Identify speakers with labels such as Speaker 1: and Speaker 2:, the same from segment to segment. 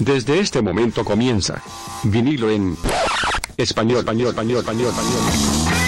Speaker 1: Desde este momento comienza. Vinilo en español, español, español, español, español.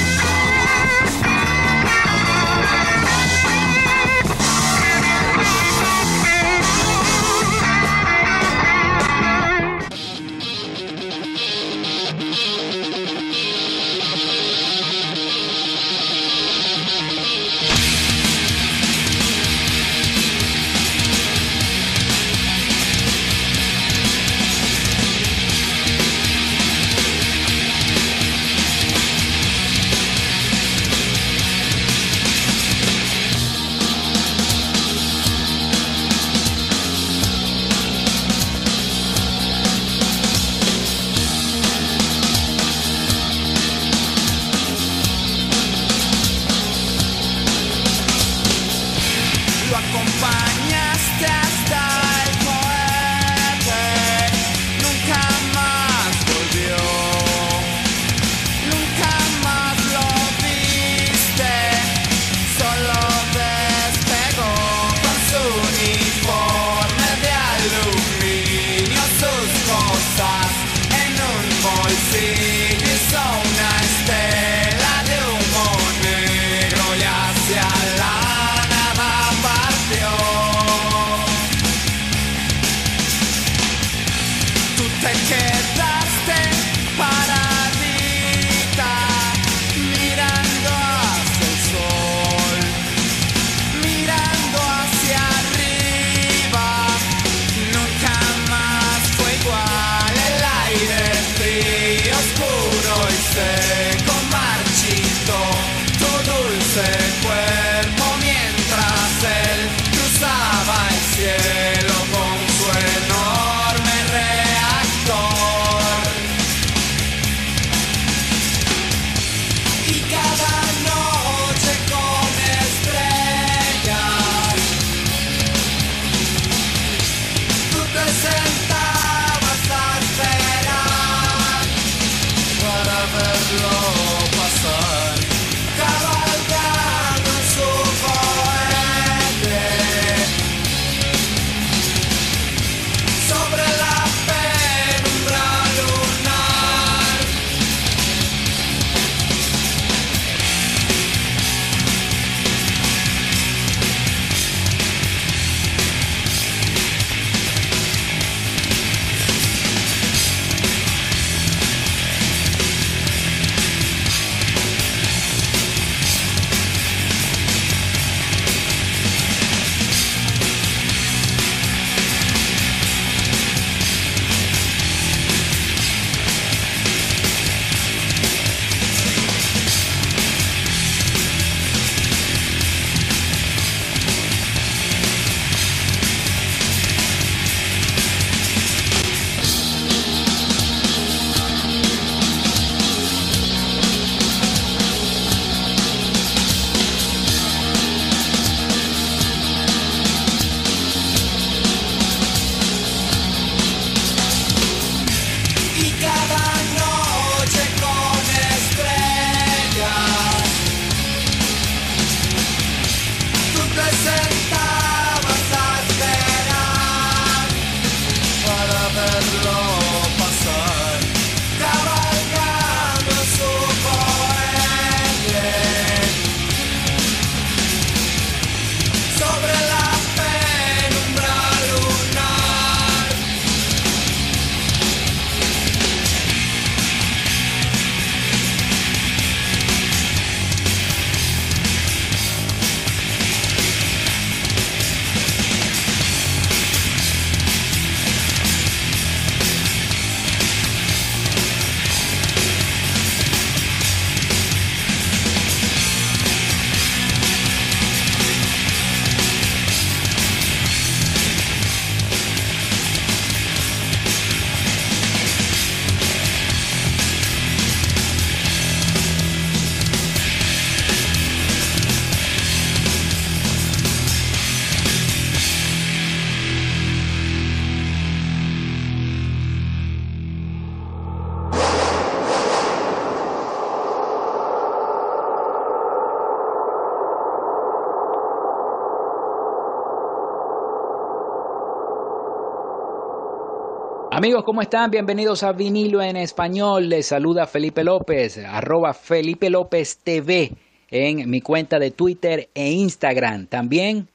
Speaker 2: Amigos, ¿cómo están? Bienvenidos a Vinilo en Español. Les saluda Felipe López, arroba Felipe López TV en mi cuenta de Twitter e Instagram. También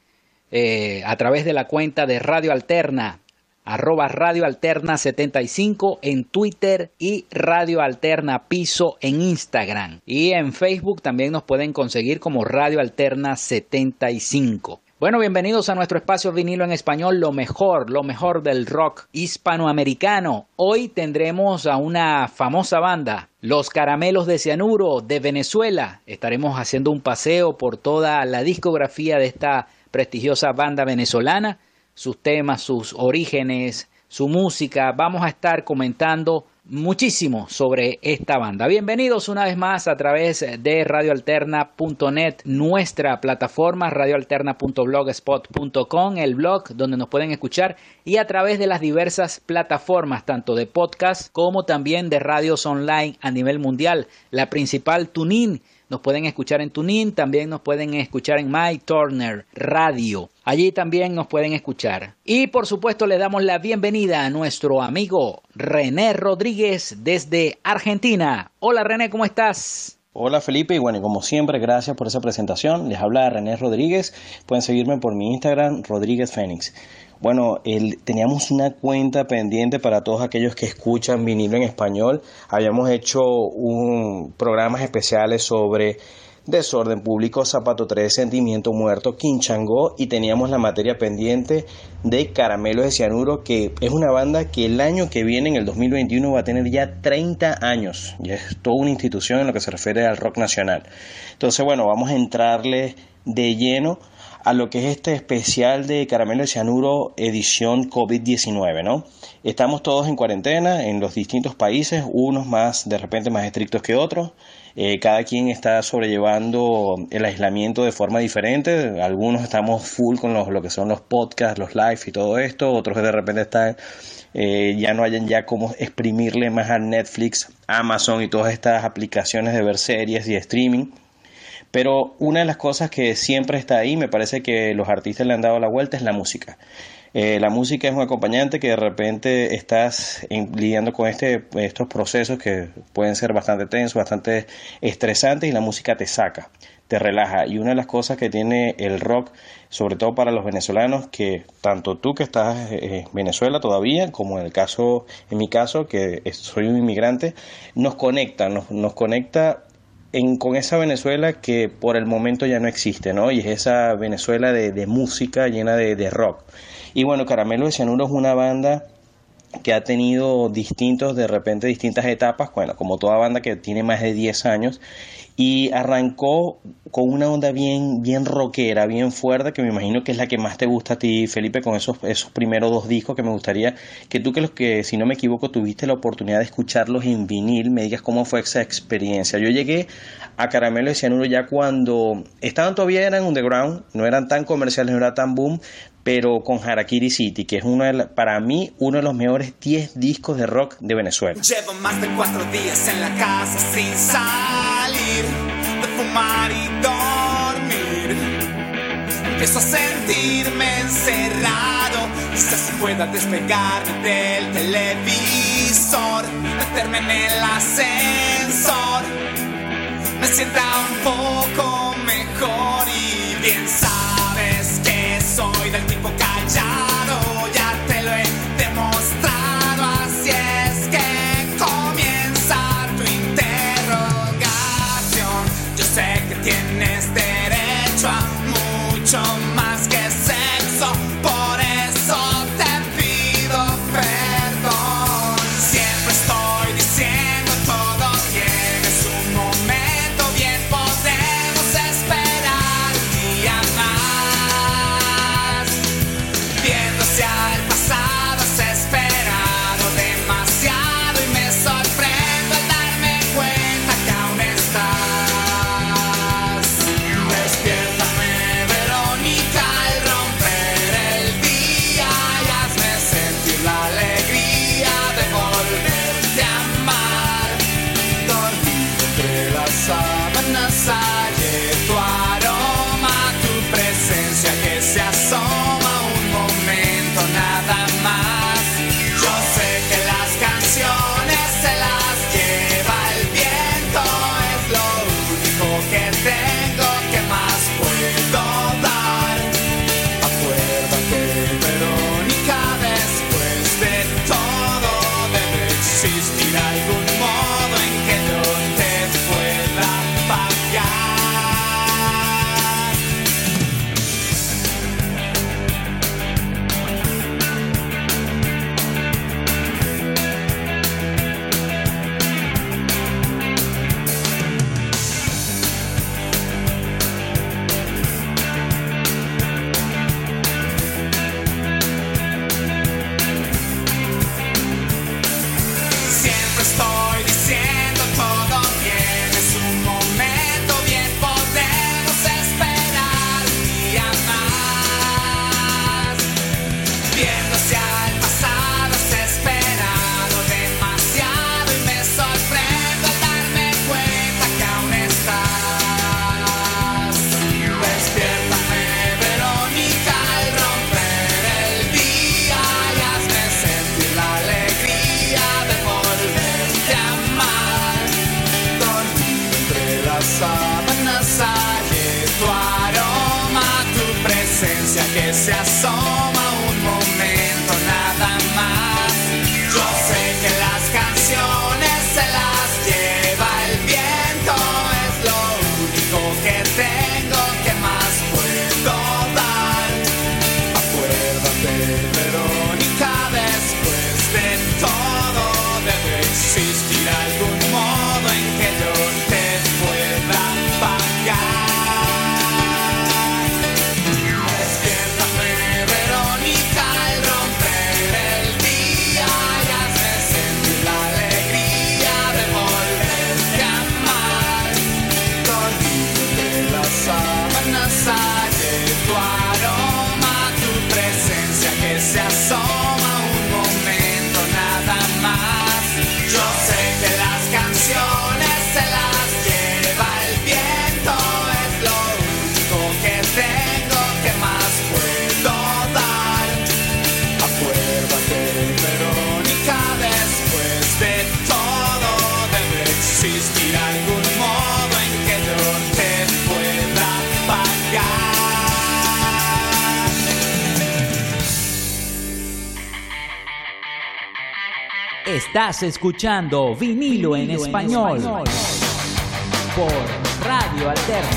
Speaker 2: eh, a través de la cuenta de Radio Alterna, arroba Radio Alterna 75 en Twitter y Radio Alterna Piso en Instagram. Y en Facebook también nos pueden conseguir como Radio Alterna 75. Bueno, bienvenidos a nuestro espacio vinilo en español, lo mejor, lo mejor del rock hispanoamericano. Hoy tendremos a una famosa banda, Los Caramelos de Cianuro de Venezuela. Estaremos haciendo un paseo por toda la discografía de esta prestigiosa banda venezolana, sus temas, sus orígenes, su música. Vamos a estar comentando muchísimo sobre esta banda. Bienvenidos una vez más a través de radioalterna.net, nuestra plataforma radioalterna.blogspot.com, el blog donde nos pueden escuchar y a través de las diversas plataformas tanto de podcast como también de radios online a nivel mundial. La principal TuneIn nos pueden escuchar en TuneIn, también nos pueden escuchar en My Turner Radio. Allí también nos pueden escuchar. Y por supuesto le damos la bienvenida a nuestro amigo René Rodríguez desde Argentina. Hola René, ¿cómo estás?
Speaker 3: Hola Felipe y bueno, como siempre, gracias por esa presentación. Les habla René Rodríguez. Pueden seguirme por mi Instagram, Rodríguez Fénix. Bueno, teníamos una cuenta pendiente para todos aquellos que escuchan vinilo en español. Habíamos hecho un, programas especiales sobre Desorden Público, Zapato 3, Sentimiento Muerto, Quinchango y teníamos la materia pendiente de Caramelos de Cianuro, que es una banda que el año que viene, en el 2021, va a tener ya 30 años. Y es toda una institución en lo que se refiere al rock nacional. Entonces, bueno, vamos a entrarle de lleno a lo que es este especial de Caramelo de Cianuro edición COVID-19, ¿no? Estamos todos en cuarentena en los distintos países, unos más de repente más estrictos que otros. Eh, cada quien está sobrellevando el aislamiento de forma diferente. Algunos estamos full con lo que son los podcasts, los live y todo esto. Otros de repente están, eh, ya no hayan ya cómo exprimirle más a Netflix, Amazon y todas estas aplicaciones de ver series y streaming. Pero una de las cosas que siempre está ahí, me parece que los artistas le han dado la vuelta, es la música. Eh, la música es un acompañante que de repente estás lidiando con este, estos procesos que pueden ser bastante tensos, bastante estresantes y la música te saca, te relaja. Y una de las cosas que tiene el rock, sobre todo para los venezolanos, que tanto tú que estás en Venezuela todavía, como en el caso, en mi caso, que soy un inmigrante, nos conecta, nos, nos conecta con esa Venezuela que por el momento ya no existe, ¿no? Y es esa Venezuela de, música llena de, rock. Y bueno, Caramelo de Cianuro es una banda que ha tenido distintos, de repente distintas etapas, bueno, como toda banda que tiene más de 10 años, y arrancó con una onda bien, bien rockera, bien fuerte, que me imagino que es la que más te gusta a ti, Felipe, con esos, esos primeros dos discos que me gustaría que tú que los que, si no me equivoco, tuviste la oportunidad de escucharlos en vinil, me digas cómo fue esa experiencia. Yo llegué a Caramelo de Cianuro ya cuando estaban todavía eran underground, no eran tan comerciales, no era tan boom, pero con Harakiri City, que es uno de para mí uno de los mejores 10 discos de rock de Venezuela.
Speaker 4: Llevo más de cuatro días en la casa sin salir, de fumar y dormir. Empiezo a sentirme encerrado, quizás pueda despegarme del televisor, meterme en el ascensor, me sienta un poco mejor y bien sabes soy del tipo callado,
Speaker 2: Estás escuchando vinilo, en, español por Radio Alterna.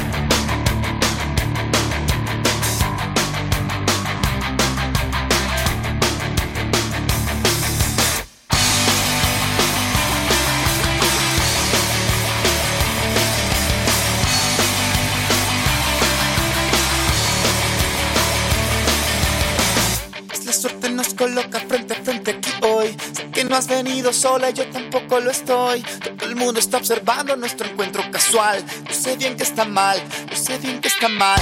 Speaker 4: Venido sola, yo tampoco lo estoy. Todo el mundo está observando nuestro encuentro casual. Yo sé bien que está mal, yo sé bien que está mal.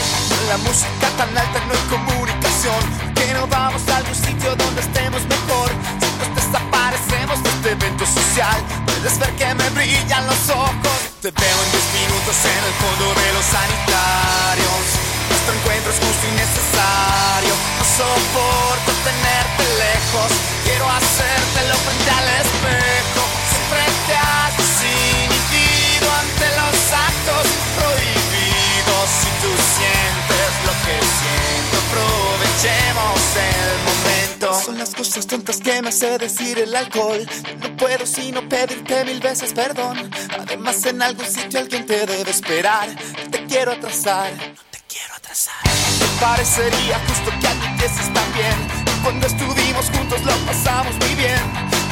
Speaker 4: La música tan alta no hay comunicación. Que no vamos a algún sitio donde estemos mejor. Si nos desaparecemos de este evento social, puedes ver que me brillan los ojos. Te veo en 10 minutos en el fondo de los sanitarios. Nuestro encuentro es justo y necesario. No soporto tenerte lejos. Quiero hacértelo frente al espejo. Siempre te has desinhibido ante los actos prohibidos. Si tú sientes lo que siento, aprovechemos el momento. Son las cosas tontas que me hace decir el alcohol. No puedo sino pedirte mil veces perdón. Además, en algún sitio alguien te debe esperar. No te quiero atrasar. No te quiero atrasar. Me parecería justo que admitieses también. Cuando estuvimos juntos lo pasamos muy bien.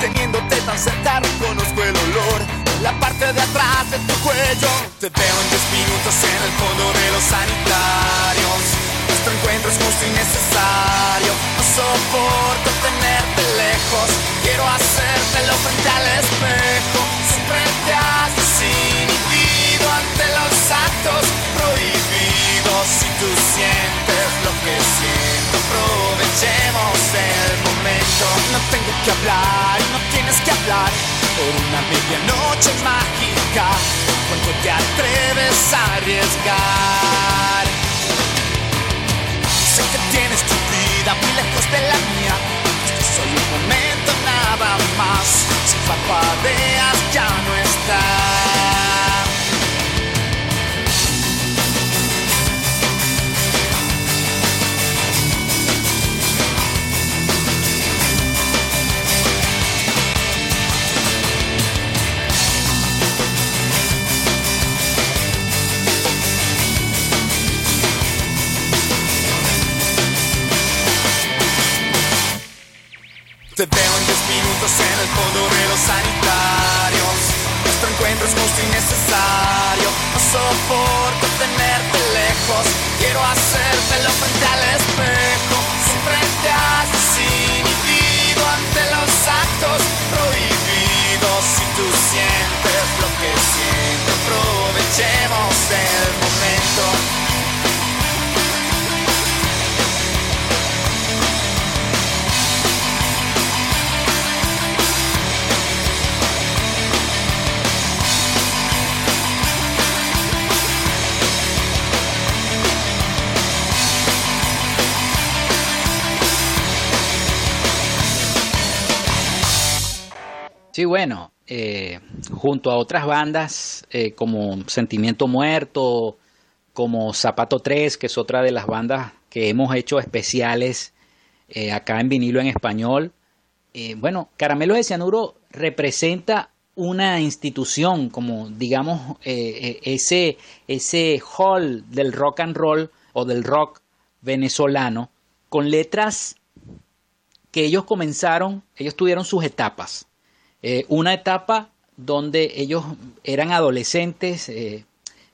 Speaker 4: Teniéndote tan cerca reconozco el olor. La parte de atrás de tu cuello. Te veo en 10 minutos en el fondo de los sanitarios. Nuestro encuentro es justo y necesario. No soporto tenerte lejos. Quiero hacértelo frente al espejo. Siempre te has desinhibido ante los actos prohibidos. Si tú sientes lo que siento, aprovechemos el momento. No tengo que hablar no tienes que hablar por una medianoche mágica. Cuando te atreves a arriesgar. Sé que tienes tu vida muy lejos de la mía. Este es solo un momento nada más. Si parpadeas ya no está. Te veo en 10 minutos en el fondo de los sanitarios. Nuestro encuentro es justo y necesario. No soporto tenerte lejos.
Speaker 2: Sí, bueno, eh, junto a otras bandas eh, como Sentimiento Muerto, como Zapato 3, que es otra de las bandas que hemos hecho especiales eh, acá en vinilo en español. Bueno, Caramelo de Cianuro representa una institución, como digamos ese, ese hall del rock and roll o del rock venezolano, con letras que ellos comenzaron, ellos tuvieron sus etapas. Una etapa donde ellos eran adolescentes,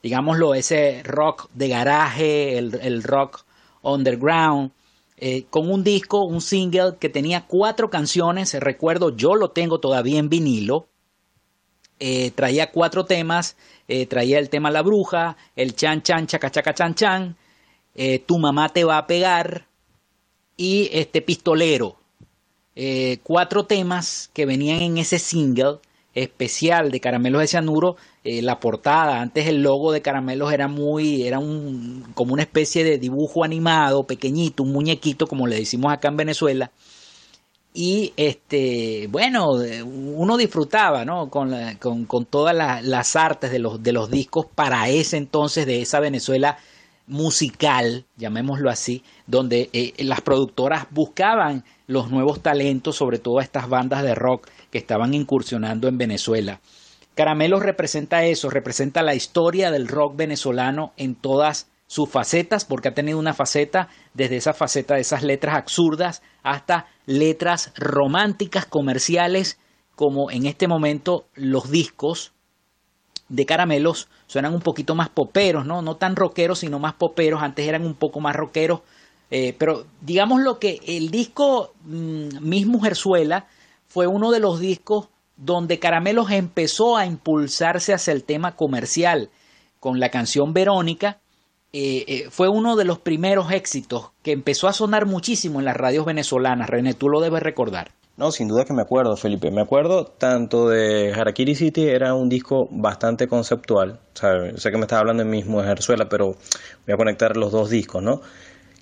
Speaker 2: digámoslo, ese rock de garaje, el rock underground, eh, con un disco, un single que tenía cuatro canciones, recuerdo, yo lo tengo todavía en vinilo, eh, traía cuatro temas, eh, traía el tema La Bruja, el Chan Chan Chaca Chaca Chan Chan, Tu Mamá Te Va a Pegar y este Pistolero. Cuatro temas que venían en ese single especial de Caramelos de Cianuro, eh, la portada, antes el logo de Caramelos era muy, era un, como una especie de dibujo animado, pequeñito, un muñequito, como le decimos acá en Venezuela. Y este, bueno, uno disfrutaba, ¿no? Con, con, todas las artes de los, de los discos para ese entonces de esa Venezuela musical, llamémoslo así, donde eh, las productoras buscaban los nuevos talentos, sobre todo estas bandas de rock que estaban incursionando en Venezuela. Caramelos representa eso, representa la historia del rock venezolano en todas sus facetas, porque ha tenido una faceta desde esa faceta de esas letras absurdas hasta letras románticas comerciales, como en este momento los discos de Caramelos suenan un poquito más poperos, ¿no? No tan rockeros, sino más poperos. Antes eran un poco más rockeros. Eh, pero digamos lo que el disco mm, Miss Mujerzuela fue uno de los discos donde Caramelos empezó a impulsarse hacia el tema comercial con la canción Verónica. Eh, eh, fue uno de los primeros éxitos que empezó a sonar muchísimo en las radios venezolanas. René, tú lo debes recordar.
Speaker 3: No, sin duda que me acuerdo, Felipe. Me acuerdo tanto de Harakiri City, era un disco bastante conceptual. sé que me estaba hablando en mismo de Jerzuela, pero voy a conectar los dos discos, ¿no?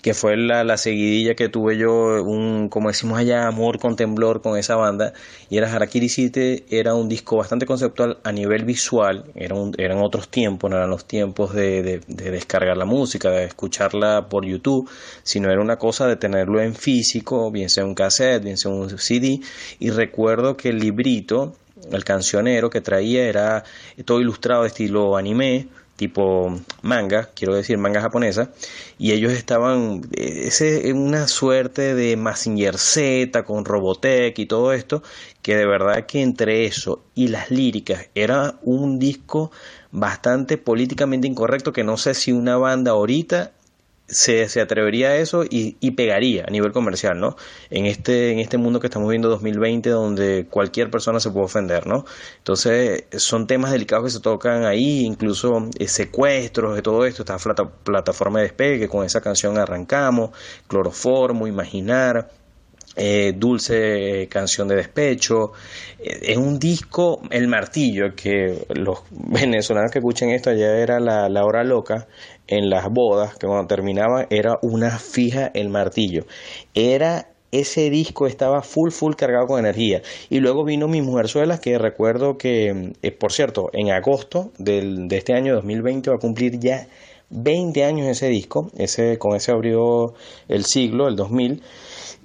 Speaker 3: Que fue la, la, seguidilla que tuve yo, un, como decimos allá, amor con temblor con esa banda, y era Harakiri City, era un disco bastante conceptual a nivel visual, era eran otros tiempos, no eran los tiempos de, de, de, descargar la música, de escucharla por YouTube, sino era una cosa de tenerlo en físico, bien sea un cassette, bien sea un CD, y recuerdo que el librito, el cancionero que traía era todo ilustrado de estilo anime, tipo manga, quiero decir manga japonesa, y ellos estaban, ese una suerte de Massinger Z con Robotech y todo esto, que de verdad que entre eso y las líricas era un disco bastante políticamente incorrecto que no sé si una banda ahorita se, se, atrevería a eso y, y, pegaría a nivel comercial, ¿no? En este, en este mundo que estamos viendo 2020 donde cualquier persona se puede ofender, ¿no? Entonces son temas delicados que se tocan ahí, incluso eh, secuestros de todo esto, esta plataforma de despegue que con esa canción arrancamos, cloroformo, imaginar, eh, dulce canción de despecho. Eh, es un disco, El Martillo, que los venezolanos que escuchen esto allá era la, la hora loca en las bodas, que cuando terminaba era una fija El Martillo. Era ese disco estaba full, full cargado con energía. Y luego vino Mi Mujerzuelas, que recuerdo que, eh, por cierto, en agosto del, de este año 2020 va a cumplir ya 20 años ese disco. Ese, con ese abrió el siglo, el 2000.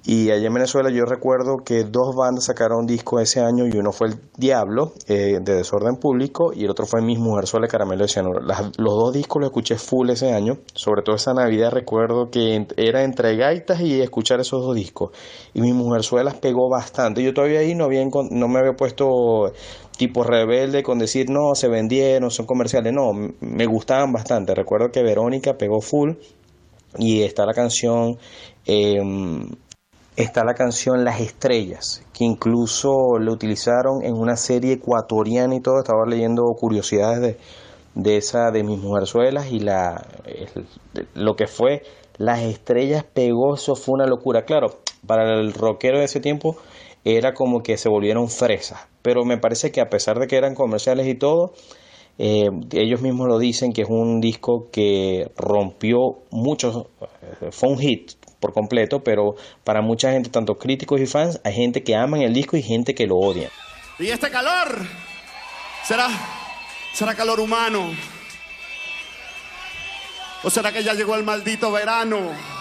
Speaker 3: Y allá en Venezuela yo recuerdo que dos bandas sacaron un disco ese año y uno fue El Diablo eh, de Desorden Público y el otro fue Mi Mujer Suele Caramelo de Cianuro. los dos discos los escuché full ese año, sobre todo esa Navidad recuerdo que era entre gaitas y escuchar esos dos discos. Y Mi Mujer las pegó bastante. Yo todavía ahí no, había, no me había puesto tipo rebelde con decir no, se vendieron, son comerciales. No, me gustaban bastante. Recuerdo que Verónica pegó full y está la canción... Eh, está la canción Las Estrellas, que incluso lo utilizaron en una serie ecuatoriana y todo. Estaba leyendo curiosidades de, de esa de mis mujerzuelas y la lo que fue Las Estrellas pegó, eso fue una locura. Claro, para el rockero de ese tiempo era como que se volvieron fresas, pero me parece que a pesar de que eran comerciales y todo, eh, ellos mismos lo dicen que es un disco que rompió muchos, eh, fue un hit, por completo, pero para mucha gente, tanto críticos y fans, hay gente que aman el disco y gente que lo odia.
Speaker 4: ¿Y este calor? ¿Será, será calor humano? ¿O será que ya llegó el maldito verano?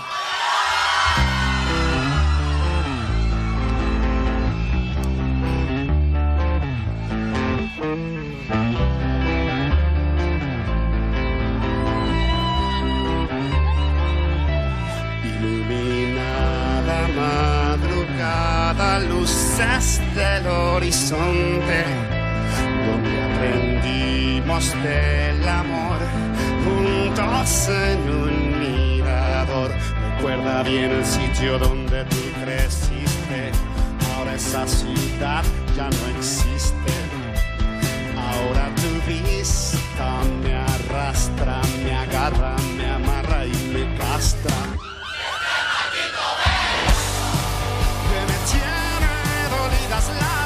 Speaker 4: Horizonte, donde aprendimos del amor juntos en un mirador. Recuerda bien el sitio donde tú creciste, ahora esa ciudad ya no existe. Ahora tu vista me arrastra, me agarra, me amarra y me castra. Las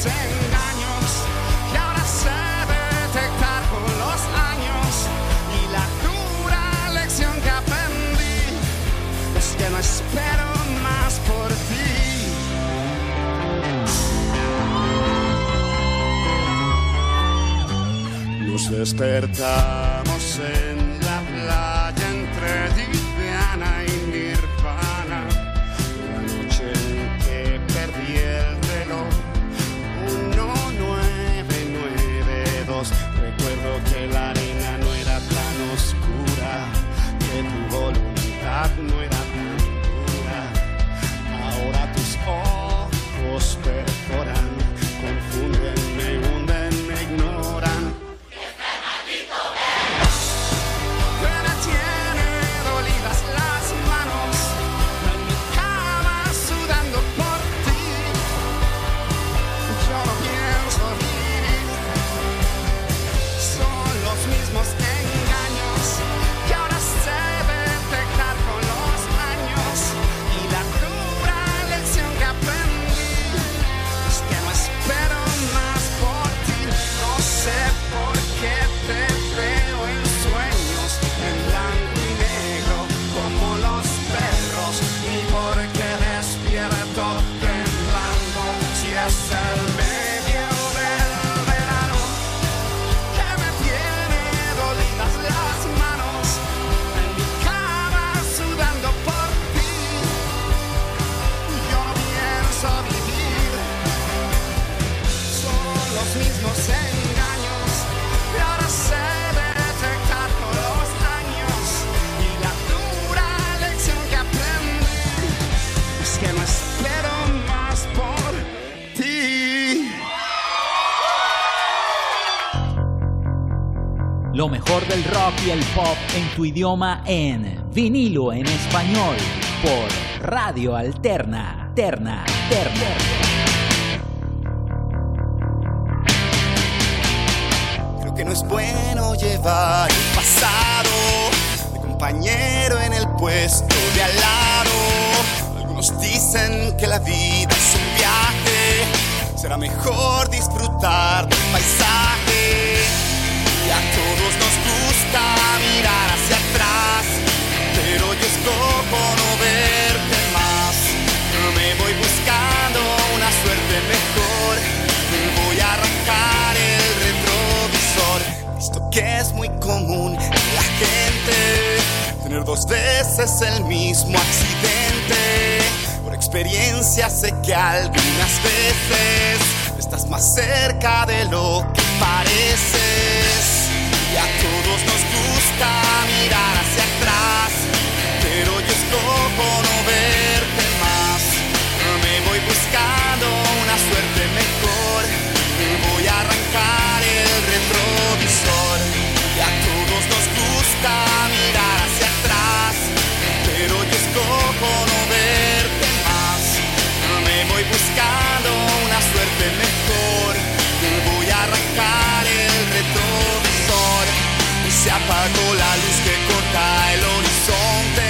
Speaker 4: los mismos engaños que ahora sé detectar con los años y la dura lección que aprendí es que no espero más por ti. Nos despertamos en
Speaker 2: idioma en vinilo en español por Radio Alterna. Terna, Terna.
Speaker 4: Creo dos veces el mismo accidente. Por experiencia sé que algunas veces estás más cerca de lo que pareces. Y a todos nos gusta mirar hacia atrás, pero yo escojo no verte más. Me voy buscando una suerte mejor, la luz que corta el horizonte.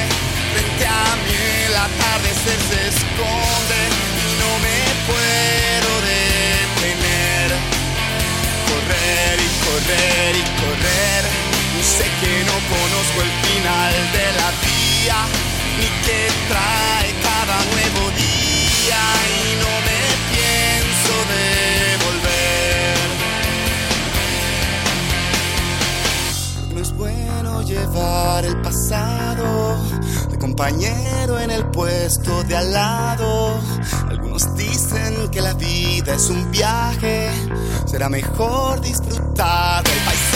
Speaker 4: Frente a mí el atardecer se esconde y no me puedo detener. Correr y correr y correr. Y sé que no conozco el final de la vía, ni que trae cada nuevo día. El pasado de compañero en el puesto de al lado. Algunos dicen que la vida es un viaje, será mejor disfrutar del paisaje.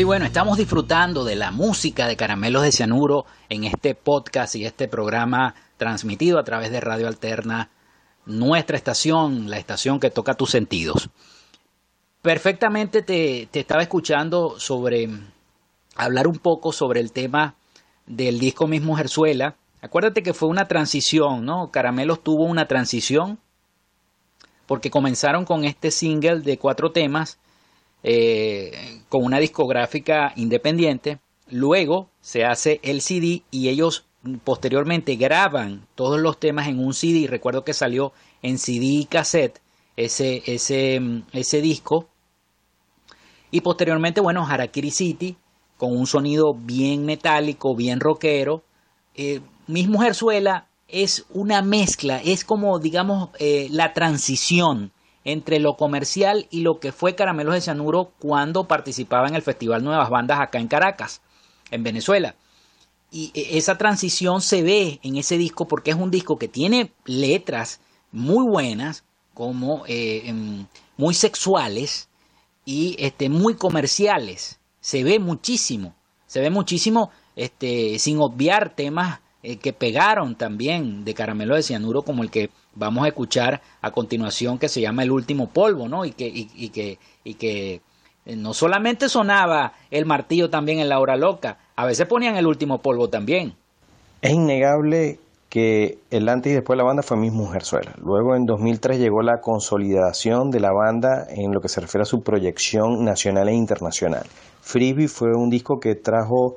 Speaker 2: Sí, bueno, estamos disfrutando de la música de Caramelos de Cianuro en este podcast y este programa transmitido a través de Radio Alterna, nuestra estación, la estación que toca tus sentidos. Perfectamente te, te estaba escuchando sobre hablar un poco sobre el tema del disco Miss Mujerzuela. Acuérdate que fue una transición, ¿no? Caramelos tuvo una transición porque comenzaron con este single de cuatro temas eh, con una discográfica independiente. Luego se hace el CD y ellos posteriormente graban todos los temas en un CD. Recuerdo que salió en CD y cassette ese, ese, ese disco. Y posteriormente, bueno, Harakiri City con un sonido bien metálico, bien rockero. Eh, Miss Mujerzuela es una mezcla, es como, digamos, eh, la transición entre lo comercial y lo que fue Caramelos de Cianuro cuando participaba en el Festival Nuevas Bandas acá en Caracas, en Venezuela. Y esa transición se ve en ese disco porque es un disco que tiene letras muy buenas, como eh, em, muy sexuales y este, muy comerciales. Se ve muchísimo, se ve muchísimo este, sin obviar temas eh, que pegaron también de Caramelo de Cianuro como el que vamos a escuchar a continuación que se llama El último polvo, ¿no? Y que, y, y que, y que eh, no solamente sonaba el martillo también en la hora loca, a veces ponían el último polvo también.
Speaker 3: Es innegable que el antes y después de la banda fue Miss Mujerzuela. Luego en 2003 llegó la consolidación de la banda en lo que se refiere a su proyección nacional e internacional. Frisbee fue un disco que trajo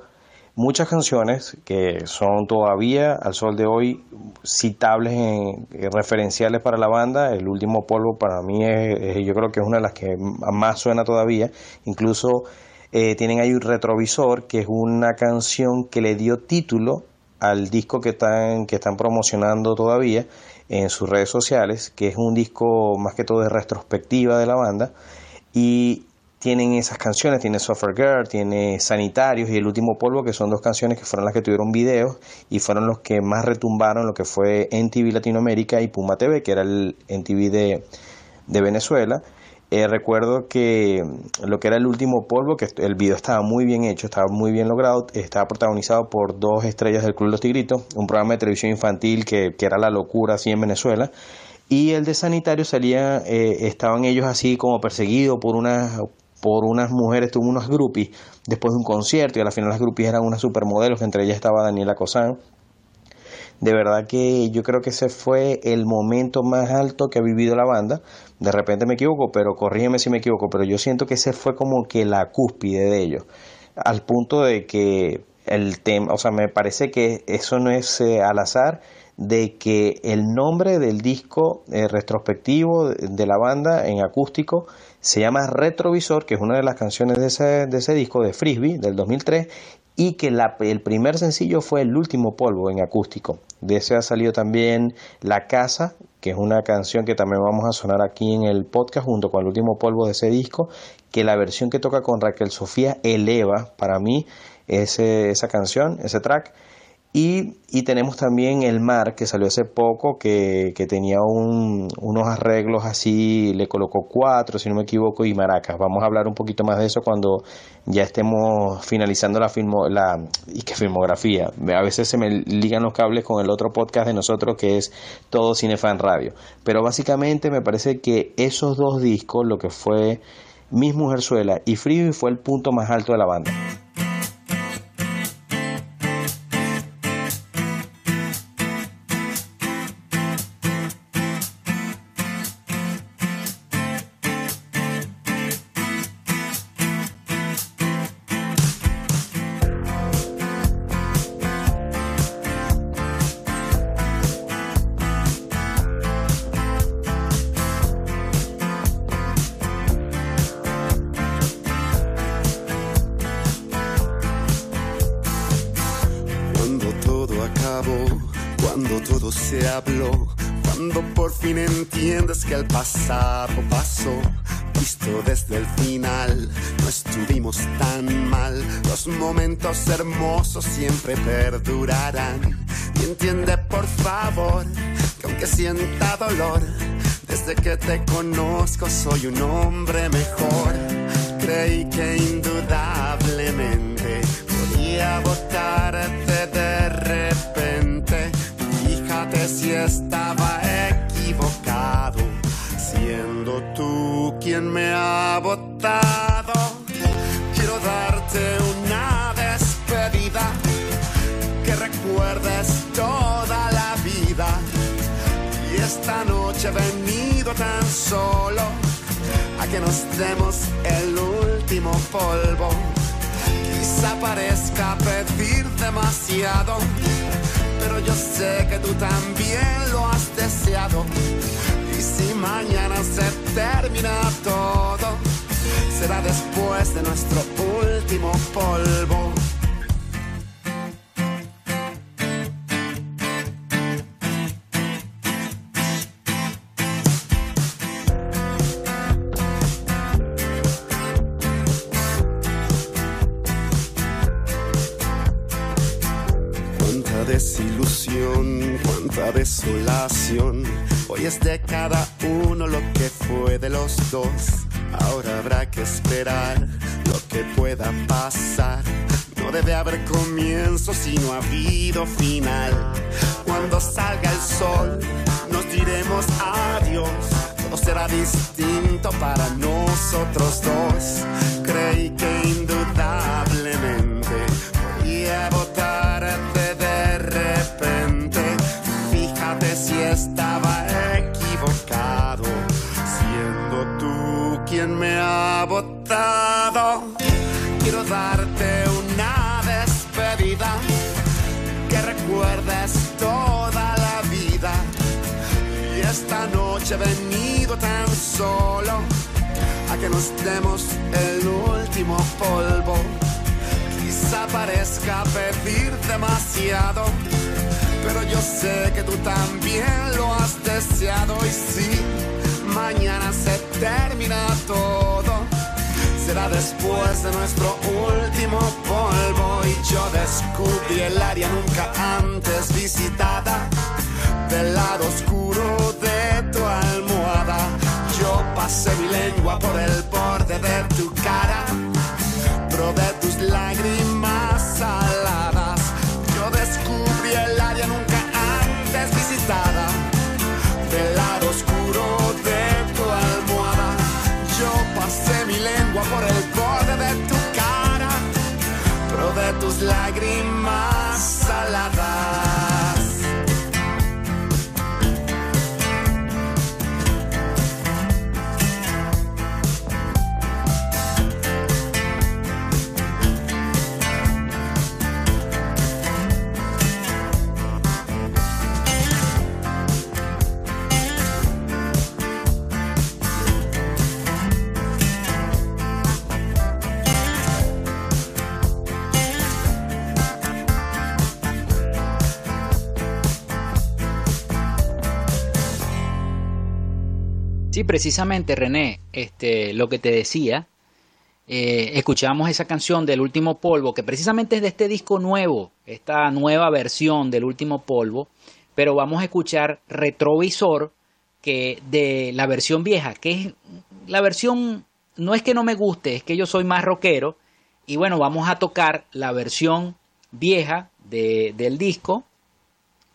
Speaker 3: muchas canciones que son todavía al sol de hoy citables en, referenciales para la banda. El último polvo para mí es, yo creo que es una de las que más suena todavía. Incluso eh, tienen ahí un retrovisor que es una canción que le dio título al disco que están, que están promocionando todavía en sus redes sociales, que es un disco más que todo de retrospectiva de la banda. Y tienen esas canciones, tiene Software Girl, tiene Sanitarios y El Último Polvo, que son dos canciones que fueron las que tuvieron videos y fueron los que más retumbaron lo que fue NTV Latinoamérica y Puma TV, que era el NTV de, de Venezuela. Eh, recuerdo que lo que era El Último Polvo, que el video estaba muy bien hecho, estaba muy bien logrado, estaba protagonizado por dos estrellas del Club los Tigritos, un programa de televisión infantil que, que era la locura así en Venezuela. Y el de sanitario salía, eh, estaban ellos así como perseguidos por unas por unas mujeres, tuvo unos groupies después de un concierto y a la final las groupies eran unas supermodelos, entre ellas estaba Daniela Cosán. De verdad que yo creo que ese fue el momento más alto que ha vivido la banda. De repente me equivoco, pero corrígeme si me equivoco, pero yo siento que ese fue como que la cúspide de ellos. Al punto de que el tema, o sea, me parece que eso no es eh, al azar, de que el nombre del disco eh, retrospectivo de la banda en acústico se llama Retrovisor, que es una de las canciones de ese, de ese disco de Frisbee del 2003, y que el primer sencillo fue El último polvo en acústico. De ese ha salido también La Casa, que es una canción que también vamos a sonar aquí en el podcast junto con el último polvo de ese disco, que la versión que toca con Raquel Sofía eleva para mí ese, esa canción, ese track. Y, y, tenemos también El Mar, que salió hace poco, que, que tenía un, unos arreglos así, le colocó cuatro, si no me equivoco, y maracas. Vamos a hablar un poquito más de eso cuando ya estemos finalizando la, filmo, la y que filmografía. A veces se me ligan los cables con el otro podcast de nosotros que es Todo Cinefan Radio. Pero básicamente me parece que esos dos discos, lo que fue Miss Mujerzuela y Frío, fue el punto más alto de la banda.
Speaker 4: Mejor. Creí que indudablemente podía votarte de repente. Fíjate si estaba equivocado, siendo tú quien me ha votado. Quiero darte una que recuerdes toda la vida. Y esta noche he venido tan solo a que nos demos el último polvo. Quizá parezca pedir demasiado, pero yo sé que tú también lo has deseado. Y si mañana se termina todo, será después de nuestro último polvo. Desolación. Hoy es de cada uno lo que fue de los dos. Ahora habrá que esperar lo que pueda pasar. No debe haber comienzo si no ha habido final. Cuando salga el sol, nos diremos adiós. Todo será distinto para nosotros dos. Creí que estaba equivocado, siendo tú quien me ha votado. Quiero darte una despedida que recuerdes toda la vida. Y esta noche he venido tan solo a que nos demos el último polvo. Quizá parezca pedir demasiado pero yo sé que tú también lo has deseado. Y si mañana se termina todo, será después de nuestro último polvo. Y yo descubrí el área nunca antes visitada. Del lado oscuro de tu almohada. Yo pasé mi lengua por el borde de tu cara, probé tus lágrimas
Speaker 2: Sí, precisamente, René, este, lo que te decía, eh, escuchamos esa canción del último polvo, que precisamente es de este disco nuevo, esta nueva versión del último polvo, pero vamos a escuchar Retrovisor, que de la versión vieja, que es la versión, no es que no me guste, es que yo soy más rockero, y bueno, vamos a tocar la versión vieja de, del disco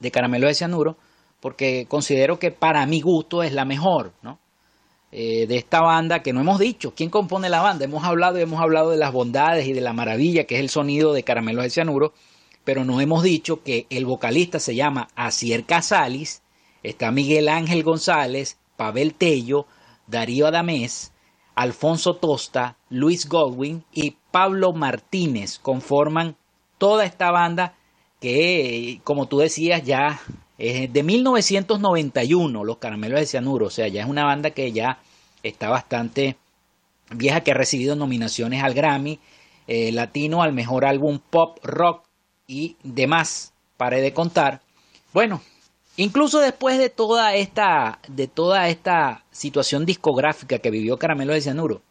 Speaker 2: de Caramelo de Cianuro, porque considero que para mi gusto es la mejor, ¿no? Eh, de esta banda que no hemos dicho quién compone la banda. Hemos hablado y hemos hablado de las bondades y de la maravilla que es el sonido de Caramelos de Cianuro, pero no hemos dicho que el vocalista se llama Asier Casalis, está Miguel Ángel González, Pavel Tello, Darío Adamés, Alfonso Tosta, Luis Godwin y Pablo Martínez conforman toda esta banda que, como tú decías, ya es de 1991, Los Caramelos de Cianuro, o sea, ya es una banda que ya está bastante vieja, que ha recibido nominaciones al Grammy eh, Latino, al mejor álbum pop, rock y demás, pare de contar. Bueno, incluso después de toda esta, de toda esta situación discográfica que vivió Caramelo de Cianuro,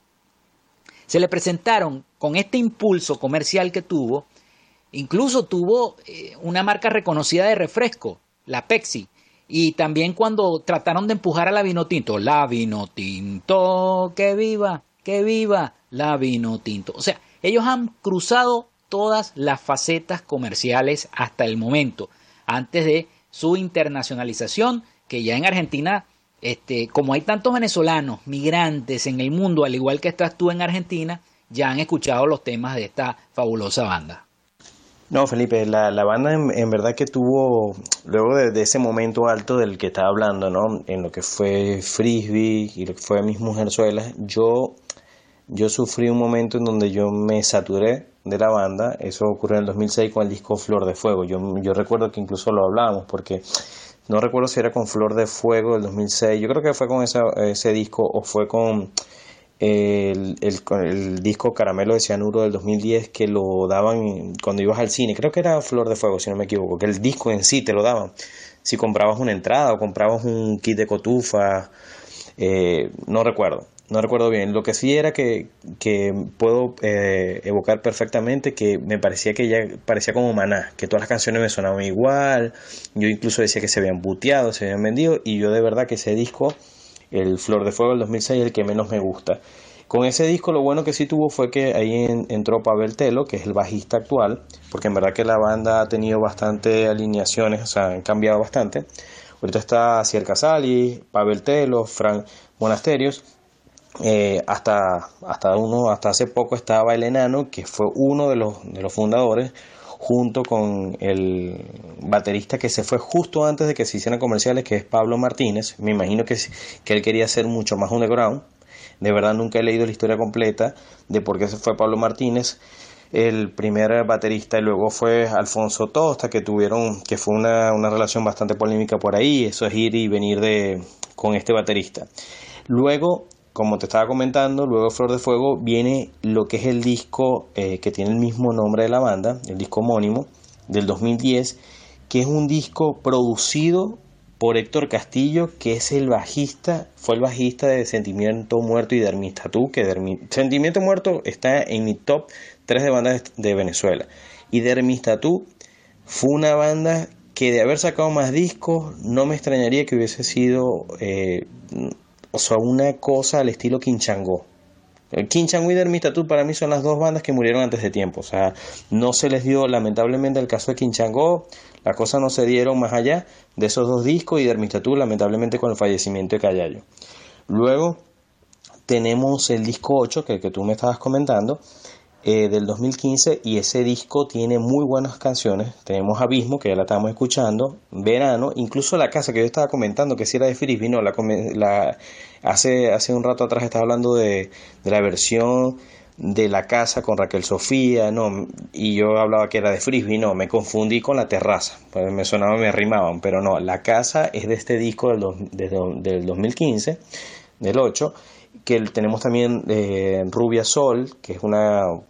Speaker 2: se le presentaron con este impulso comercial que tuvo, incluso tuvo eh, una marca reconocida de refresco, la Pepsi. Y también cuando trataron de empujar a la vino tinto, la vino tinto, que viva, que viva la vino tinto. O sea, ellos han cruzado todas las facetas comerciales hasta el momento, antes de su internacionalización, que ya en Argentina, este, como hay tantos venezolanos, migrantes en el mundo, al igual que estás tú en Argentina, ya han escuchado los temas de esta fabulosa banda.
Speaker 3: No, Felipe, la, la banda en, verdad que tuvo, luego de, ese momento alto del que estaba hablando, ¿no? En lo que fue Frisbee y lo que fue Mis Mujerzuelas, yo, yo sufrí un momento en donde yo me saturé de la banda, eso ocurrió en el 2006 con el disco Flor de Fuego, yo, yo recuerdo que incluso lo hablábamos porque no recuerdo si era con Flor de Fuego del 2006, yo creo que fue con ese disco o fue con el, el, disco Caramelo de Cianuro del 2010 que lo daban cuando ibas al cine, creo que era Flor de Fuego si no me equivoco, que el disco en sí te lo daban. Si comprabas una entrada o comprabas un kit de cotufa, eh, no recuerdo, no recuerdo bien. Lo que sí era que, que puedo eh, evocar perfectamente que me parecía que ya parecía como maná, que todas las canciones me sonaban igual, yo incluso decía que se habían buteado, se habían vendido y yo de verdad que ese disco el Flor de Fuego del 2006 es el que menos me gusta. Con ese disco lo bueno que sí tuvo fue que ahí entró Pavel Telo, que es el bajista actual, porque en verdad que la banda ha tenido bastante alineaciones, o sea, han cambiado bastante. Ahorita está Cier Casali, Pavel Telo, Frank Monasterios, eh, hasta, hasta, uno, hasta hace poco estaba el enano, que fue uno de los, de los fundadores, junto con el baterista que se fue justo antes de que se hicieran comerciales, que es Pablo Martínez. Me imagino que, que él quería ser mucho más underground. De verdad nunca he leído la historia completa de por qué se fue Pablo Martínez. El primer baterista y luego fue Alfonso Tosta, que tuvieron, que fue una, una relación bastante polémica por ahí. Eso es ir y venir de, con este baterista. Luego como te estaba comentando, luego Flor de Fuego viene lo que es el disco eh, que tiene el mismo nombre de la banda, el disco homónimo del 2010, que es un disco producido por Héctor Castillo, que es el bajista, fue el bajista de Sentimiento Muerto y Dermistatú, que Sentimiento Muerto está en mi top 3 de bandas de Venezuela. Y Dermistatú fue una banda que de haber sacado más discos, no me extrañaría que hubiese sido eh, o sea, una cosa al estilo Quinchango. El Quinchango y Dermitatú para mí son las dos bandas que murieron antes de tiempo. O sea, no se les dio, lamentablemente, el caso de Quinchango, las cosas no se dieron más allá de esos dos discos y Dermitatú, lamentablemente, con el fallecimiento de Callayo. Luego tenemos el disco 8, que, que tú me estabas comentando, eh, del 2015 y ese disco tiene muy buenas canciones. Tenemos Abismo, que ya la estamos escuchando, Verano, incluso La Casa, que yo estaba comentando que si era de Frisbee, no, la, hace, hace un rato atrás estaba hablando de, la versión de La Casa con Raquel Sofía, no, y yo hablaba que era de Frisbee, no, me confundí con La Terraza, pues me sonaba, me rimaban, pero no, La Casa es de este disco del, del 2015, del 8, que tenemos también eh, Rubia Sol, que es un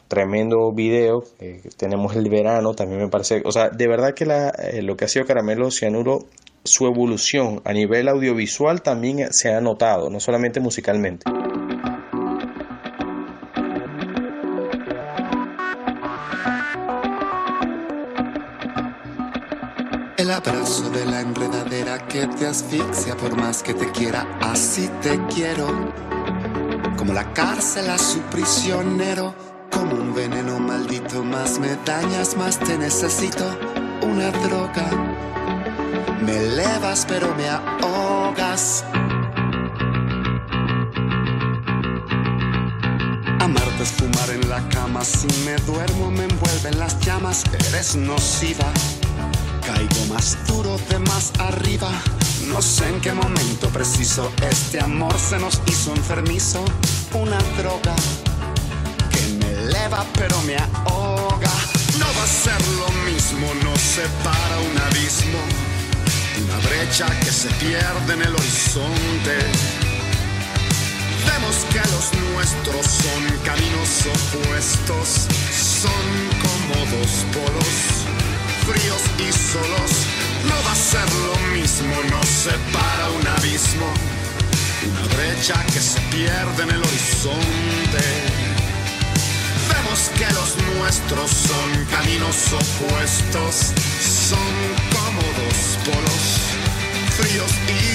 Speaker 3: tremendo video, eh, tenemos el verano, también me parece, o sea, de verdad que eh, lo que ha sido Caramelo Cianuro, su evolución a nivel audiovisual también se ha notado, no solamente musicalmente.
Speaker 4: El abrazo de la enredadera que te asfixia por más que te quiera, así te quiero. Como la cárcel a su prisionero, como un veneno maldito, más me dañas, más te necesito. Una droga, me elevas pero me ahogas. Amarte es fumar en la cama, si me duermo me envuelven las llamas, eres nociva. Caigo más duro de más arriba. No sé en qué momento preciso este amor se nos hizo enfermizo. Una droga que me eleva pero me ahoga. No va a ser lo mismo, nos separa un abismo. Una brecha que se pierde en el horizonte. Vemos que los nuestros son caminos opuestos, son como dos polos fríos y solos. No va a ser lo mismo, nos separa un abismo, una brecha que se pierde en el horizonte. Vemos que los nuestros son caminos opuestos, son como dos polos, fríos y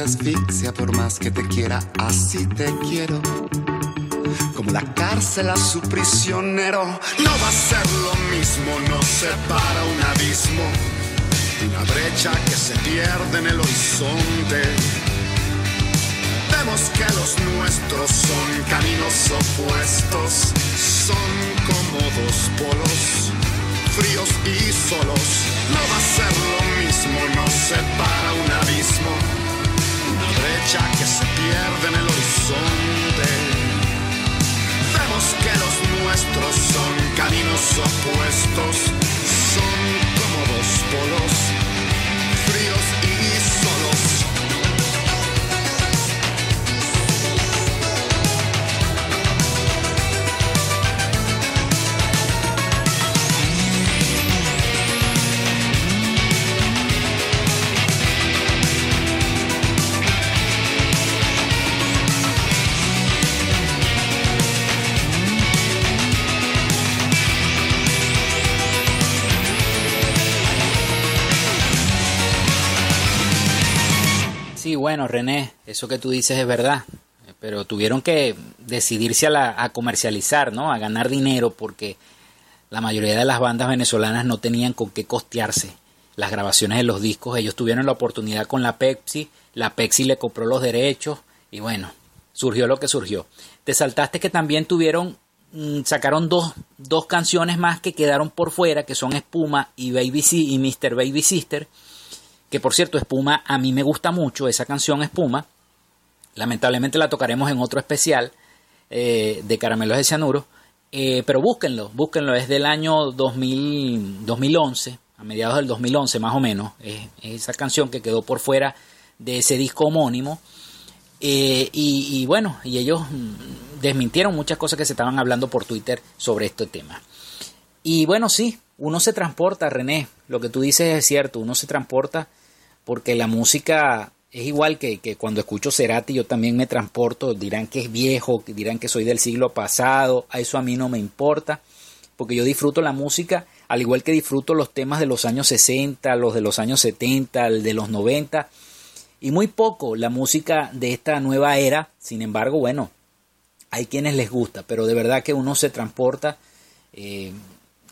Speaker 4: asfixia por más que te quiera, así te quiero. Como la cárcel a su prisionero, no va a ser lo mismo, nos separa un abismo, una brecha que se pierde en el horizonte. Vemos que los nuestros son caminos opuestos, son como dos polos, fríos y solos. No va a ser lo mismo, nos separa un abismo, que se pierde en el horizonte. Vemos que los nuestros son caminos opuestos, son como dos polos,
Speaker 2: René, eso que tú dices es verdad, pero tuvieron que decidirse a, la- a comercializar, ¿no? A ganar dinero porque la mayoría de las bandas venezolanas no tenían con qué costearse las grabaciones de los discos. Ellos tuvieron la oportunidad con la Pepsi, la Pepsi le compró los derechos y bueno, surgió lo que surgió. Te saltaste que también tuvieron, mm, sacaron dos, dos canciones más que quedaron por fuera, que son Espuma y Baby C y Mr. Baby Sister que por cierto Espuma a mí me gusta mucho, esa canción Espuma, lamentablemente la tocaremos en otro especial eh, de Caramelos de Cianuro, eh, pero búsquenlo, búsquenlo, es del año 2000, 2011, a mediados del 2011 más o menos, es, es esa canción que quedó por fuera de ese disco homónimo, eh, y, y bueno, y ellos mm, desmintieron muchas cosas que se estaban hablando por Twitter sobre este tema. Y bueno, sí, uno se transporta, René, lo que tú dices es cierto, uno se transporta porque la música es igual que, que cuando escucho Cerati, yo también me transporto, dirán que es viejo, dirán que soy del siglo pasado, a eso a mí no me importa, porque yo disfruto la música al igual que disfruto los temas de los años 60, los de los años 70, el de los 90, y muy poco la música de esta nueva era, sin embargo, bueno, hay quienes les gusta, pero de verdad que uno se transporta eh,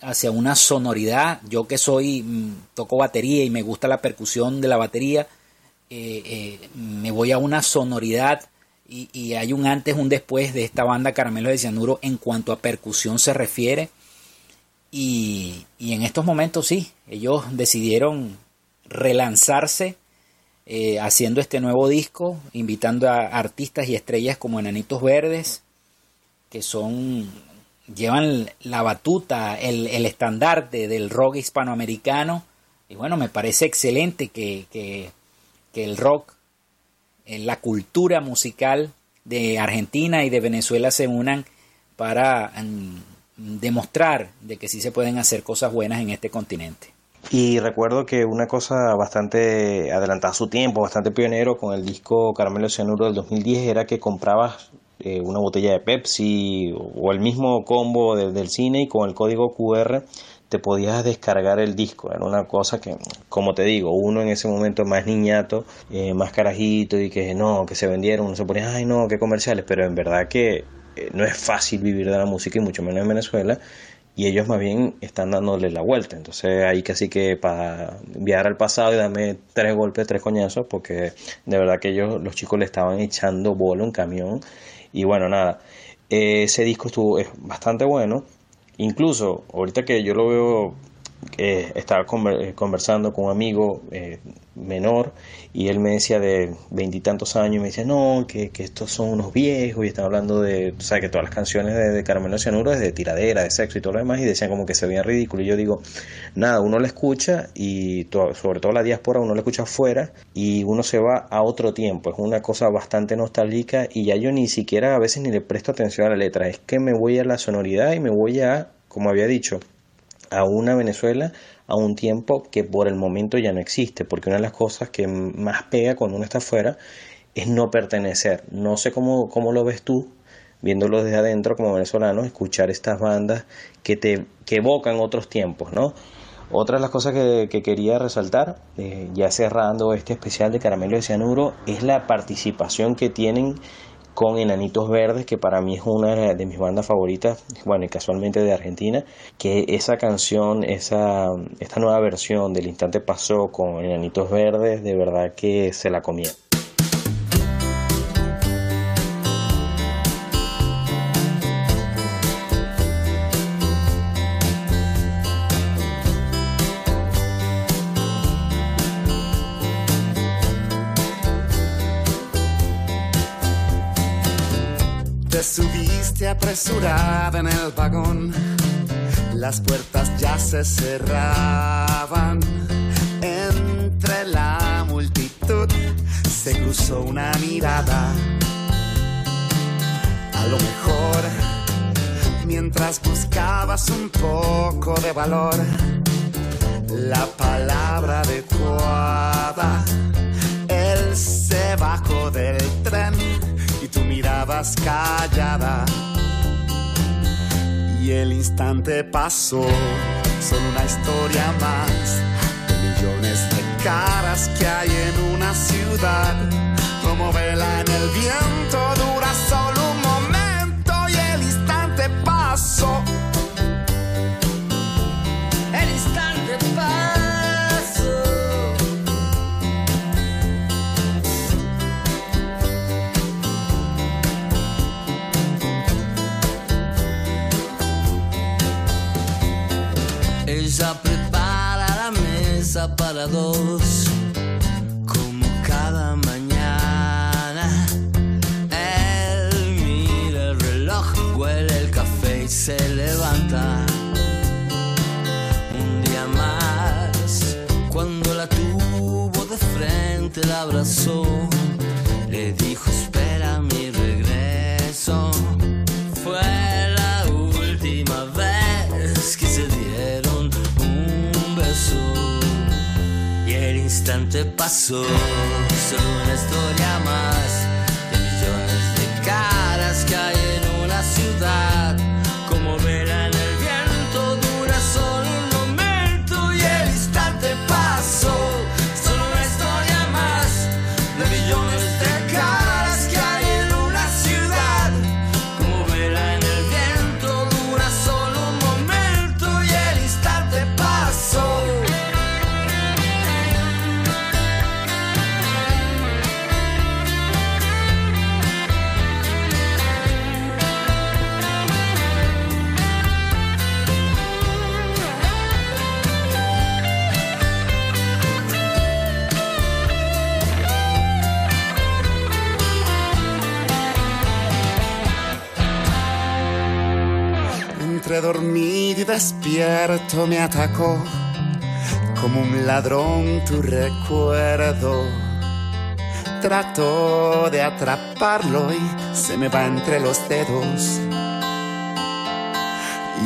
Speaker 2: hacia una sonoridad. Yo que soy, mm, toco batería y me gusta la percusión de la batería, eh, eh, me voy a una sonoridad y, hay un antes, un después de esta banda Caramelo de Cianuro en cuanto a percusión se refiere. Y, y en estos momentos sí, ellos decidieron relanzarse eh, haciendo este nuevo disco, invitando a artistas y estrellas como Enanitos Verdes, que son llevan la batuta, el, el estandarte del rock hispanoamericano. Y bueno, me parece excelente que, que, que el rock, eh, la cultura musical de Argentina y de Venezuela se unan para mm, demostrar de que sí se pueden hacer cosas buenas en este continente.
Speaker 3: Y recuerdo que una cosa bastante adelantada a su tiempo, bastante pionero con el disco Caramelo Cianuro del 2010 era que comprabas eh, una botella de Pepsi o el mismo combo del cine y con el código QR te podías descargar el disco. Era una cosa que, como te digo, uno en ese momento más niñato, eh, más carajito y que no, que se vendieron, uno se ponía, ay no, qué comerciales, pero en verdad que eh, no es fácil vivir de la música y mucho menos en Venezuela y ellos más bien están dándole la vuelta. Entonces ahí casi que para viajar al pasado y darme tres golpes, tres coñazos, porque de verdad que ellos, los chicos le estaban echando bolo en camión. Y bueno, nada, ese disco estuvo es bastante bueno. Incluso ahorita que yo lo veo eh, estaba eh, conversando con un amigo eh, menor y él me decía de veintitantos años, me decía, no, que, estos son unos viejos y están hablando de, o sea, que todas las canciones de, de Caramelo Cianuro es de tiradera, de sexo y todo lo demás y decían como que se veían ridículos. Y yo digo, nada, uno la escucha y sobre todo la diáspora uno la escucha afuera y uno se va a otro tiempo, es una cosa bastante nostálgica y ya yo ni siquiera a veces ni le presto atención a la letra, es que me voy a la sonoridad y me voy a, como había dicho, a una Venezuela a un tiempo que por el momento ya no existe, porque una de las cosas que más pega cuando uno está afuera es no pertenecer. No sé cómo, cómo lo ves tú, viéndolo desde adentro como venezolano, escuchar estas bandas que te que evocan otros tiempos, ¿no? Otra de las cosas que, quería resaltar, eh, ya cerrando este especial de Caramelo de Cianuro, es la participación que tienen con Enanitos Verdes, que para mí es una de mis bandas favoritas, bueno, y casualmente de Argentina, que esa canción, esa, esta nueva versión del Instante Pasó con Enanitos Verdes, de verdad que se la comía.
Speaker 4: Apresurada en el vagón. Las puertas ya se cerraban. Entre la multitud se cruzó una mirada. A lo mejor, mientras buscabas un poco de valor, la palabra adecuada, él se bajó del tren y tú mirabas callada y el instante pasó. Son una historia más de millones de caras que hay en una ciudad. Como vela en el viento, dura solo
Speaker 5: Ella prepara la mesa para dos, como cada mañana. Él mira el reloj, huele el café y se levanta. Un día más, cuando la tuvo de frente, la abrazó, instante pasó, solo una historia más
Speaker 4: despierto me atacó como un ladrón tu recuerdo. Trato de atraparlo y se me va entre los dedos.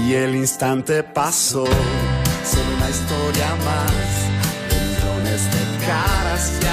Speaker 4: Y el instante pasó, solo una historia más millones de caras que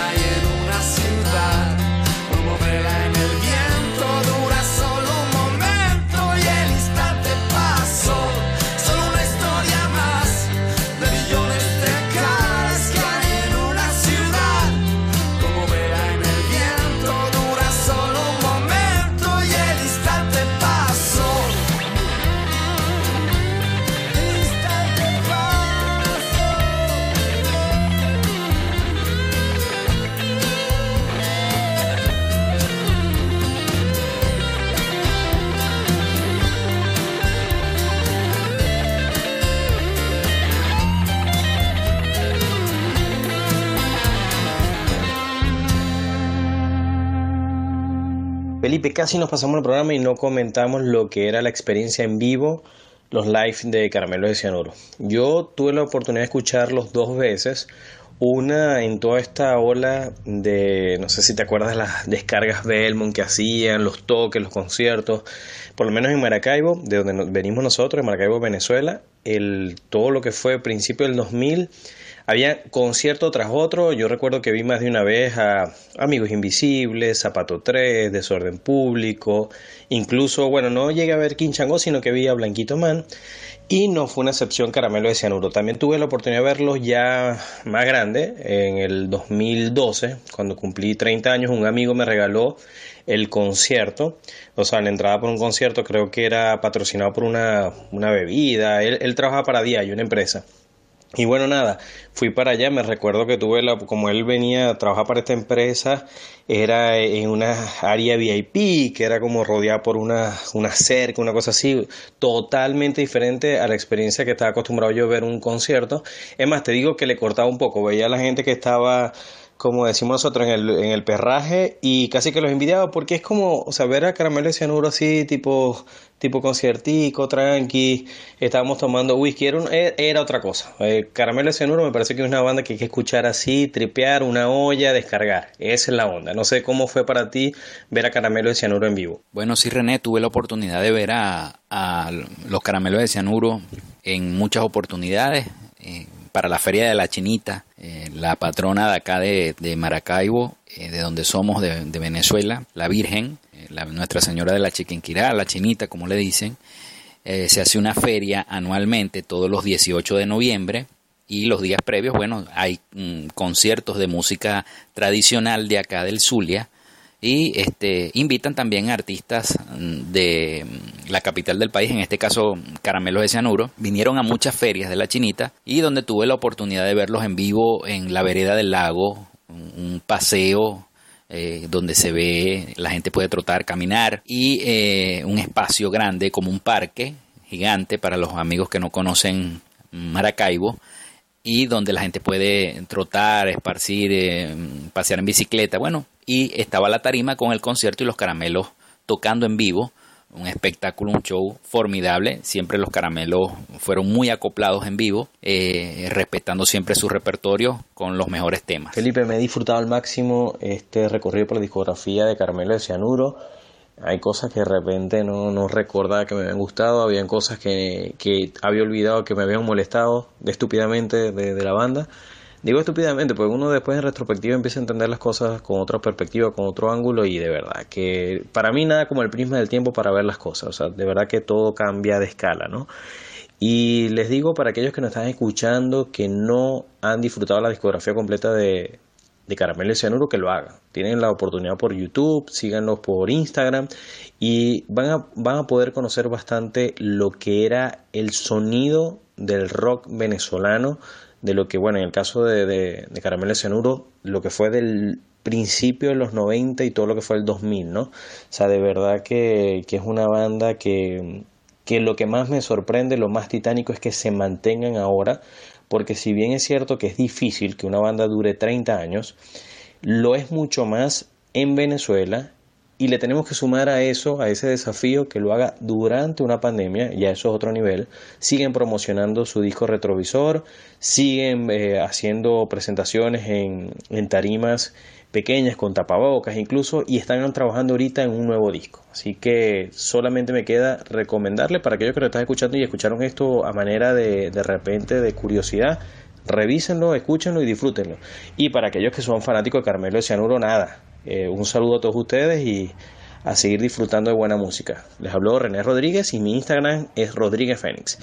Speaker 3: Felipe, casi nos pasamos el programa y no comentamos lo que era la experiencia en vivo, los live de Caramelo de Cianuro. Yo tuve la oportunidad de escucharlos dos veces. Una en toda esta ola de, no sé si te acuerdas las descargas Belmont que hacían, los toques, los conciertos, por lo menos en Maracaibo, de donde venimos nosotros, en Maracaibo, Venezuela, el, todo lo que fue principio del 2000, había concierto tras otro. Yo recuerdo que vi más de una vez a Amigos Invisibles, Zapato 3, Desorden Público. Incluso, bueno, no llegué a ver Quinchango, sino que vi a Blanquito Man. Y no fue una excepción Caramelo de Cianuro. También tuve la oportunidad de verlos ya más grande, en el 2012, cuando cumplí 30 años. Un amigo me regaló el concierto, o sea, la entrada por un concierto creo que era patrocinado por una, una bebida. Él, él trabaja para Diageo, una empresa. Y bueno, nada, fui para allá, me recuerdo que tuve la, como él venía a trabajar para esta empresa, era en una área VIP, que era como rodeada por una, una cerca, una cosa así, totalmente diferente a la experiencia que estaba acostumbrado yo a ver un concierto. Es más, te digo que le cortaba un poco, veía a la gente que estaba como decimos nosotros, en el, en el perraje y casi que los envidiaba porque es como, o sea, ver a Caramelo de Cianuro así, tipo, tipo conciertico, tranqui, estábamos tomando whisky, era, un- e- era otra cosa. Caramelo de Cianuro me parece que es una banda que hay que escuchar así, tripear, una olla, descargar. Esa es la onda. No sé cómo fue para ti ver a Caramelo de Cianuro en vivo.
Speaker 2: Bueno, sí, René, tuve la oportunidad de ver a, a los caramelos de cianuro en muchas oportunidades. Para la Feria de la Chinita, eh, la patrona de acá de, Maracaibo, eh, de donde somos, de, de Venezuela, la Virgen, eh, la- Nuestra Señora de la Chiquinquirá, la Chinita, como le dicen, eh, se hace una feria anualmente todos los 18 de noviembre y los días previos, bueno, hay mm, conciertos de música tradicional de acá del Zulia y este invitan también a artistas mm, de mm, la capital del país, en este caso Caramelos de Cianuro, vinieron a muchas ferias de la Chinita y donde tuve la oportunidad de verlos en vivo en la vereda del lago, un paseo eh, donde se ve, la gente puede trotar, caminar y eh, un espacio grande como un parque gigante para los amigos que no conocen Maracaibo y donde la gente puede trotar, esparcir, eh, pasear en bicicleta, bueno, y estaba la tarima con el concierto y los caramelos tocando en vivo, un espectáculo, un show formidable, siempre los caramelos fueron muy acoplados en vivo, eh, respetando siempre su repertorio con los mejores temas.
Speaker 3: Felipe, me he disfrutado al máximo este recorrido por la discografía de Caramelo de Cianuro. Hay cosas que de repente no, no recordaba que me habían gustado, habían cosas que, que había olvidado que me habían molestado estúpidamente de, de la banda. Digo estúpidamente, porque uno después en retrospectiva empieza a entender las cosas con otra perspectiva, con otro ángulo y de verdad que para mí nada como el prisma del tiempo para ver las cosas, o sea, de verdad que todo cambia de escala, ¿no? Y les digo para aquellos que nos están escuchando que no han disfrutado la discografía completa de, de Caramelo y Cianuro, que lo hagan. Tienen la oportunidad por YouTube, síganlos por Instagram y van a, van a poder conocer bastante lo que era el sonido del rock venezolano, de lo que, bueno, en el caso de, de, de Caramelo Cianuro, lo que fue del principio de los 90 y todo lo que fue el 2000, ¿no? O sea, de verdad que, que es una banda que que lo que más me sorprende, lo más titánico es que se mantengan ahora, porque si bien es cierto que es difícil que una banda dure 30 años, lo es mucho más en Venezuela y le tenemos que sumar a eso, a ese desafío, que lo haga durante una pandemia, ya eso es otro nivel. Siguen promocionando su disco retrovisor, siguen eh, haciendo presentaciones en, en tarimas pequeñas con tapabocas incluso y están trabajando ahorita en un nuevo disco. Así que solamente me queda recomendarle para aquellos que lo están escuchando y escucharon esto a manera de de repente de curiosidad, revísenlo, escúchenlo y disfrútenlo. Y para aquellos que son fanáticos de Carmelo de Cianuro, nada. Eh, un saludo a todos ustedes y a seguir disfrutando de buena música. Les habló René Rodríguez y mi Instagram es Rodríguez Fénix.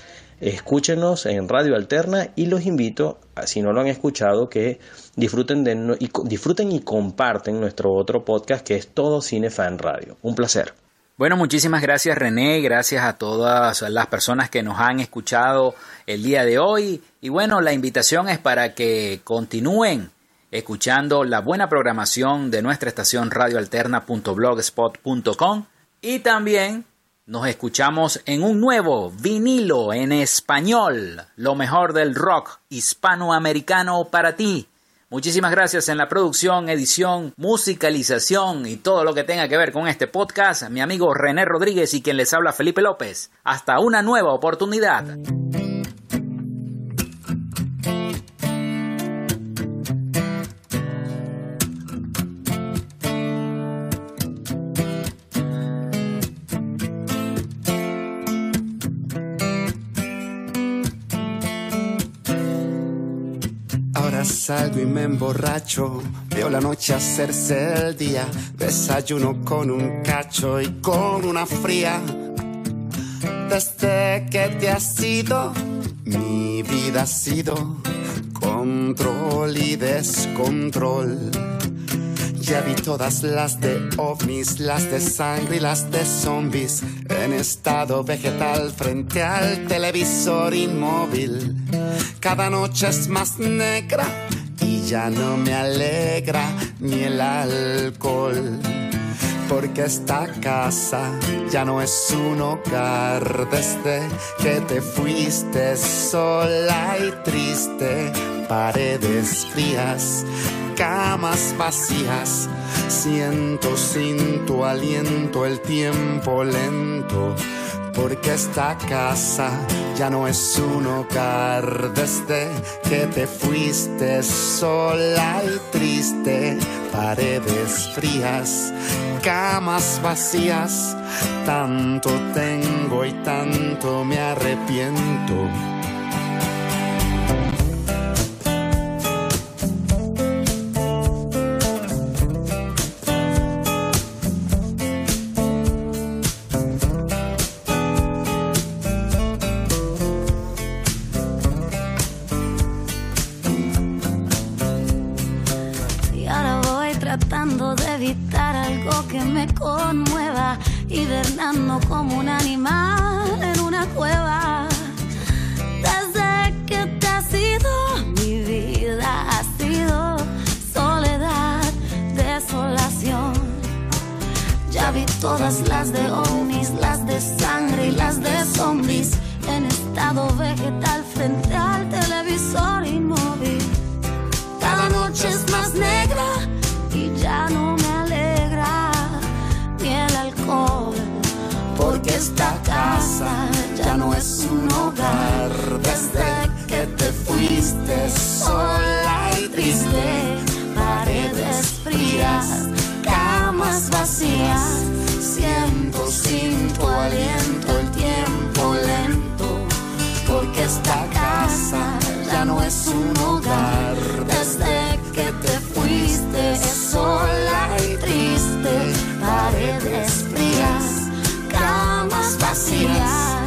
Speaker 3: Escúchenos en Radio Alterna y los invito, si no lo han escuchado, que disfruten, de, y, disfruten y comparten nuestro otro podcast que es Todo Cine Fan Radio. Un placer.
Speaker 2: Bueno, muchísimas gracias René, gracias a todas las personas que nos han escuchado el día de hoy. Y bueno, la invitación es para que continúen escuchando la buena programación de nuestra estación radioalterna.blogspot.com y también nos escuchamos en un nuevo vinilo en español, lo mejor del rock hispanoamericano para ti. Muchísimas gracias en la producción, edición, musicalización y todo lo que tenga que ver con este podcast, mi amigo René Rodríguez y quien les habla Felipe López. Hasta una nueva oportunidad.
Speaker 4: Salgo y me emborracho. Veo la noche hacerse el día. Desayuno con un cacho y con una fría. Desde que te has ido, mi vida ha sido control y descontrol. Ya vi todas las de ovnis, las de sangre y las de zombies en estado vegetal frente al televisor inmóvil. Cada noche es más negra ya no me alegra ni el alcohol. Porque esta casa ya no es un hogar desde que te fuiste sola y triste. Paredes frías, camas vacías. Siento sin tu aliento el tiempo lento porque esta casa ya no es un hogar desde que te fuiste sola y triste, paredes frías, camas vacías, tanto tengo y tanto me arrepiento
Speaker 6: esta casa ya no es un hogar. Desde que te fuiste sola y triste, paredes frías, camas vacías, siento sin tu aliento el tiempo lento, porque esta casa ya no es un hogar. Desde camas